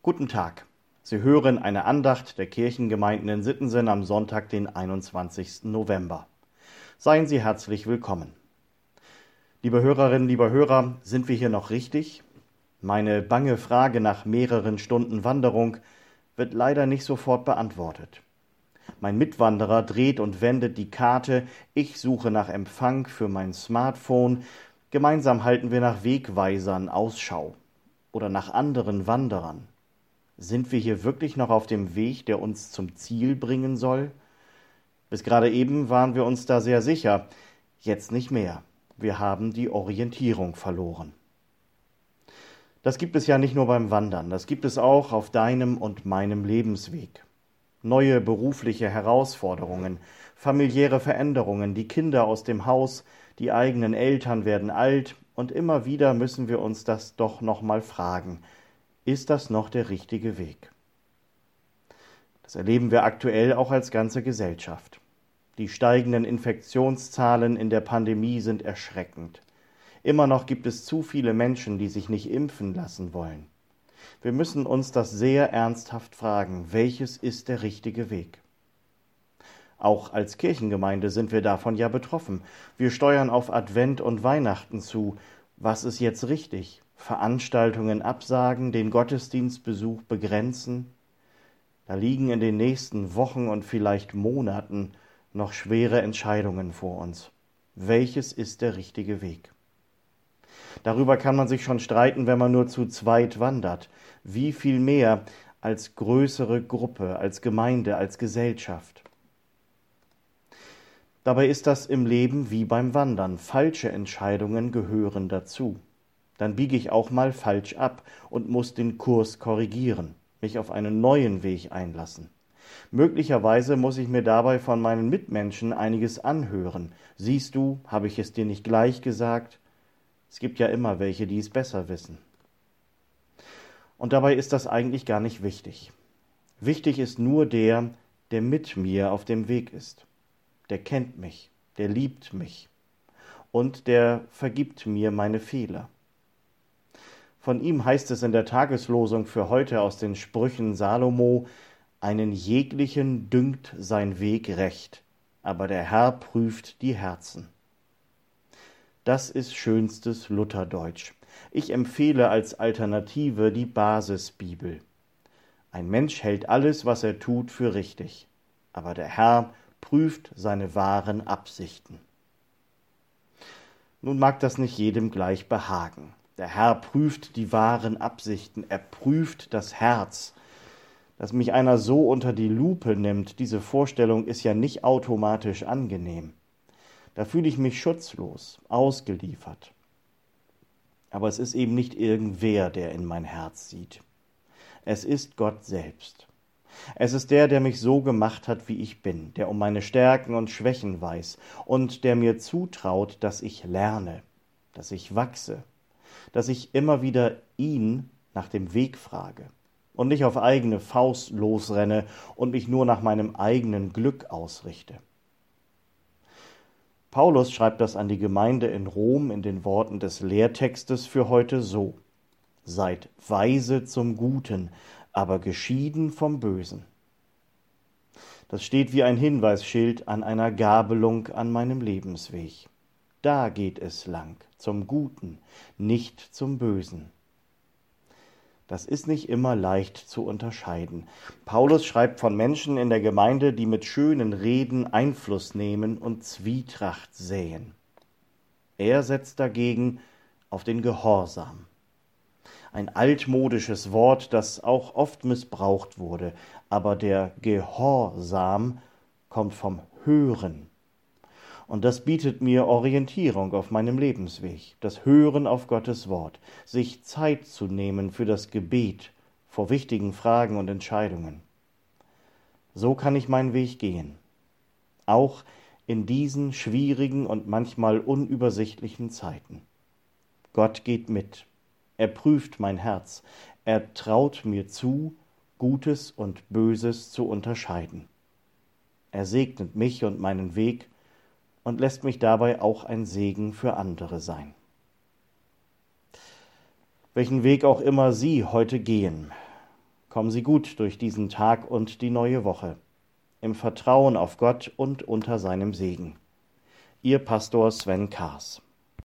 Guten Tag. Sie hören eine Andacht der Kirchengemeinden in Sittensen am Sonntag, den 21. November. Seien Sie herzlich willkommen. Liebe Hörerinnen, lieber Hörer, sind wir hier noch richtig? Meine bange Frage nach mehreren Stunden Wanderung wird leider nicht sofort beantwortet. Mein Mitwanderer dreht und wendet die Karte, ich suche nach Empfang für mein Smartphone, gemeinsam halten wir nach Wegweisern Ausschau oder nach anderen Wanderern. Sind wir hier wirklich noch auf dem Weg, der uns zum Ziel bringen soll? Bis gerade eben waren wir uns da sehr sicher, jetzt nicht mehr. Wir haben die Orientierung verloren. Das gibt es ja nicht nur beim Wandern, das gibt es auch auf deinem und meinem Lebensweg. Neue berufliche Herausforderungen, familiäre Veränderungen, die Kinder aus dem Haus, die eigenen Eltern werden alt und immer wieder müssen wir uns das doch nochmal fragen. Ist das noch der richtige Weg? Das erleben wir aktuell auch als ganze Gesellschaft. Die steigenden Infektionszahlen in der Pandemie sind erschreckend. Immer noch gibt es zu viele Menschen, die sich nicht impfen lassen wollen. Wir müssen uns das sehr ernsthaft fragen, welches ist der richtige Weg? Auch als Kirchengemeinde sind wir davon ja betroffen. Wir steuern auf Advent und Weihnachten zu. Was ist jetzt richtig? Veranstaltungen absagen, den Gottesdienstbesuch begrenzen. Da liegen in den nächsten Wochen und vielleicht Monaten noch schwere Entscheidungen vor uns. Welches ist der richtige Weg? Darüber kann man sich schon streiten, wenn man nur zu zweit wandert. Wie viel mehr als größere Gruppe, als Gemeinde, als Gesellschaft. Dabei ist das im Leben wie beim Wandern. Falsche Entscheidungen gehören dazu dann biege ich auch mal falsch ab und muss den Kurs korrigieren, mich auf einen neuen Weg einlassen. Möglicherweise muss ich mir dabei von meinen Mitmenschen einiges anhören. Siehst du, habe ich es dir nicht gleich gesagt? Es gibt ja immer welche, die es besser wissen. Und dabei ist das eigentlich gar nicht wichtig. Wichtig ist nur der, der mit mir auf dem Weg ist. Der kennt mich, der liebt mich und der vergibt mir meine Fehler. Von ihm heißt es in der Tageslosung für heute aus den Sprüchen Salomo, einen jeglichen dünkt sein Weg recht, aber der Herr prüft die Herzen. Das ist schönstes Lutherdeutsch. Ich empfehle als Alternative die Basisbibel. Ein Mensch hält alles, was er tut, für richtig, aber der Herr prüft seine wahren Absichten. Nun mag das nicht jedem gleich behagen. Der Herr prüft die wahren Absichten, er prüft das Herz. Dass mich einer so unter die Lupe nimmt, diese Vorstellung ist ja nicht automatisch angenehm. Da fühle ich mich schutzlos, ausgeliefert. Aber es ist eben nicht irgendwer, der in mein Herz sieht. Es ist Gott selbst. Es ist der, der mich so gemacht hat, wie ich bin, der um meine Stärken und Schwächen weiß und der mir zutraut, dass ich lerne, dass ich wachse, dass ich immer wieder ihn nach dem Weg frage und nicht auf eigene Faust losrenne und mich nur nach meinem eigenen Glück ausrichte. Paulus schreibt das an die Gemeinde in Rom in den Worten des Lehrtextes für heute so Seid weise zum Guten, aber geschieden vom Bösen. Das steht wie ein Hinweisschild an einer Gabelung an meinem Lebensweg da geht es lang, zum Guten, nicht zum Bösen. Das ist nicht immer leicht zu unterscheiden. Paulus schreibt von Menschen in der Gemeinde, die mit schönen Reden Einfluss nehmen und Zwietracht säen. Er setzt dagegen auf den Gehorsam. Ein altmodisches Wort, das auch oft missbraucht wurde, aber der Gehorsam kommt vom Hören und das bietet mir Orientierung auf meinem Lebensweg, das Hören auf Gottes Wort, sich Zeit zu nehmen für das Gebet vor wichtigen Fragen und Entscheidungen. So kann ich meinen Weg gehen, auch in diesen schwierigen und manchmal unübersichtlichen Zeiten. Gott geht mit, er prüft mein Herz, er traut mir zu, Gutes und Böses zu unterscheiden. Er segnet mich und meinen Weg, und lässt mich dabei auch ein Segen für andere sein. Welchen Weg auch immer Sie heute gehen, Kommen Sie gut durch diesen Tag und die neue Woche. Im Vertrauen auf Gott und unter seinem Segen. Ihr Pastor Sven Kaas.